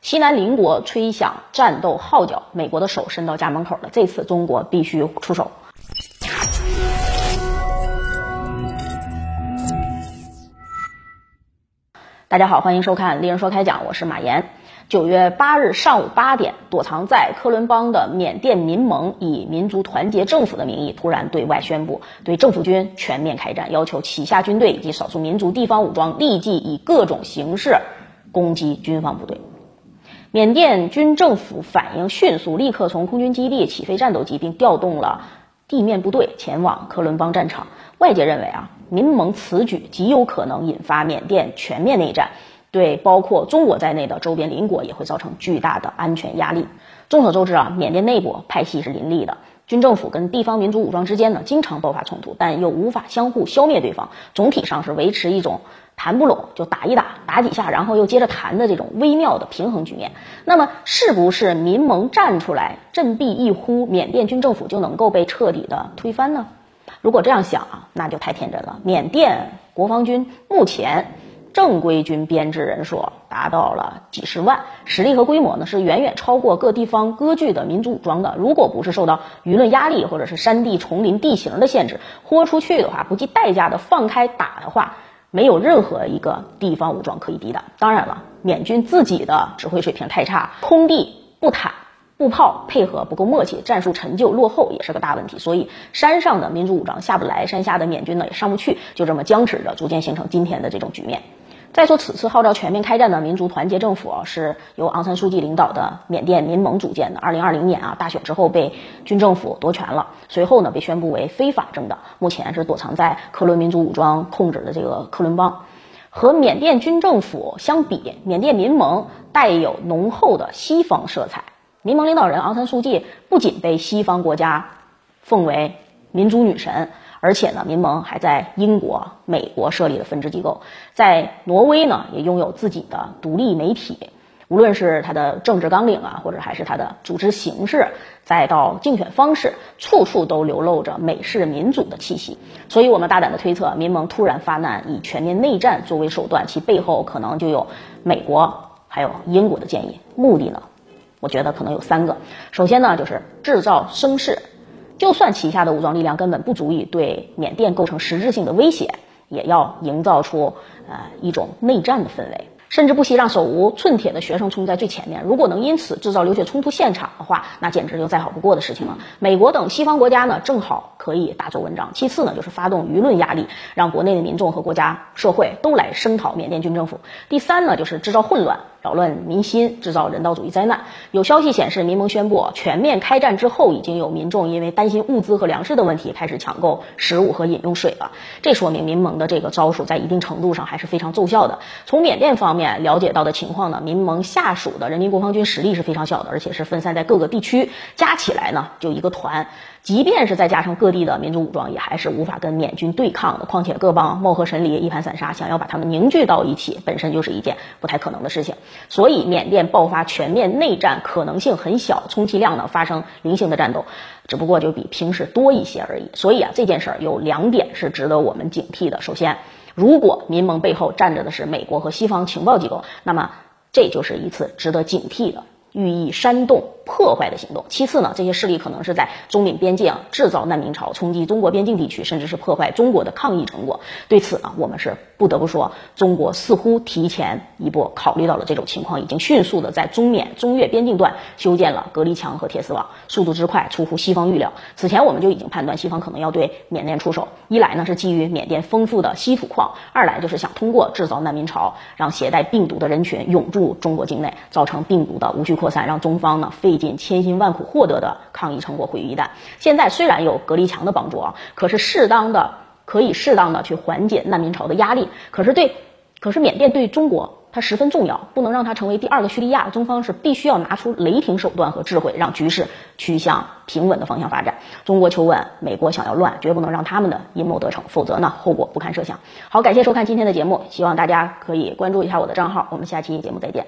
西南邻国吹响战斗号角，美国的手伸到家门口了。这次中国必须出手。大家好，欢迎收看《丽人说开讲》，我是马岩。九月八日上午八点，躲藏在科伦邦的缅甸民盟以民族团结政府的名义，突然对外宣布对政府军全面开战，要求旗下军队以及少数民族地方武装立即以各种形式攻击军方部队。缅甸军政府反应迅速，立刻从空军基地起飞战斗机，并调动了地面部队前往科伦邦战场。外界认为啊，民盟此举极有可能引发缅甸全面内战。对包括中国在内的周边邻国也会造成巨大的安全压力。众所周知啊，缅甸内部派系是林立的，军政府跟地方民族武装之间呢经常爆发冲突，但又无法相互消灭对方，总体上是维持一种谈不拢就打一打，打几下然后又接着谈的这种微妙的平衡局面。那么，是不是民盟站出来振臂一呼，缅甸军政府就能够被彻底的推翻呢？如果这样想啊，那就太天真了。缅甸国防军目前。正规军编制人数达到了几十万，实力和规模呢是远远超过各地方割据的民族武装的。如果不是受到舆论压力或者是山地丛林地形的限制，豁出去的话，不计代价的放开打的话，没有任何一个地方武装可以抵挡。当然了，缅军自己的指挥水平太差，空地不坦。步炮配合不够默契，战术陈旧落后也是个大问题，所以山上的民族武装下不来，山下的缅军呢也上不去，就这么僵持着，逐渐形成今天的这种局面。再说，此次号召全面开战的民族团结政府啊，是由昂山素季领导的缅甸民盟组建的。二零二零年啊，大选之后被军政府夺权了，随后呢被宣布为非法政党，目前是躲藏在克伦民族武装控制的这个克伦邦。和缅甸军政府相比，缅甸民盟带有浓厚的西方色彩。民盟领导人昂山素季不仅被西方国家奉为民族女神，而且呢，民盟还在英国、美国设立了分支机构，在挪威呢也拥有自己的独立媒体。无论是它的政治纲领啊，或者还是它的组织形式，再到竞选方式，处处都流露着美式民主的气息。所以，我们大胆的推测，民盟突然发难，以全面内战作为手段，其背后可能就有美国还有英国的建议。目的呢？我觉得可能有三个，首先呢，就是制造声势，就算旗下的武装力量根本不足以对缅甸构成实质性的威胁，也要营造出呃一种内战的氛围。甚至不惜让手无寸铁的学生冲在最前面。如果能因此制造流血冲突现场的话，那简直就再好不过的事情了。美国等西方国家呢，正好可以大做文章。其次呢，就是发动舆论压力，让国内的民众和国家社会都来声讨缅甸军政府。第三呢，就是制造混乱，扰乱民心，制造人道主义灾难。有消息显示，民盟宣布全面开战之后，已经有民众因为担心物资和粮食的问题，开始抢购食物和饮用水了。这说明民盟的这个招数在一定程度上还是非常奏效的。从缅甸方。面了解到的情况呢，民盟下属的人民国防军实力是非常小的，而且是分散在各个地区，加起来呢就一个团。即便是再加上各地的民族武装，也还是无法跟缅军对抗的。况且各邦貌合神离，一盘散沙，想要把他们凝聚到一起，本身就是一件不太可能的事情。所以缅甸爆发全面内战可能性很小，充其量呢发生零星的战斗，只不过就比平时多一些而已。所以啊，这件事儿有两点是值得我们警惕的。首先，如果民盟背后站着的是美国和西方情报机构，那么这就是一次值得警惕的。寓意煽动破坏的行动。其次呢，这些势力可能是在中缅边境制造难民潮，冲击中国边境地区，甚至是破坏中国的抗疫成果。对此呢，我们是不得不说，中国似乎提前一步考虑到了这种情况，已经迅速的在中缅、中越边境段修建了隔离墙和铁丝网，速度之快出乎西方预料。此前我们就已经判断西方可能要对缅甸出手，一来呢是基于缅甸丰富的稀土矿，二来就是想通过制造难民潮，让携带病毒的人群涌入中国境内，造成病毒的无序。扩散，让中方呢费尽千辛万苦获得的抗疫成果毁于一旦。现在虽然有隔离墙的帮助啊，可是适当的可以适当的去缓解难民潮的压力。可是对，可是缅甸对中国它十分重要，不能让它成为第二个叙利亚。中方是必须要拿出雷霆手段和智慧，让局势趋向平稳的方向发展。中国求稳，美国想要乱，绝不能让他们的阴谋得逞，否则呢后果不堪设想。好，感谢收看今天的节目，希望大家可以关注一下我的账号。我们下期节目再见。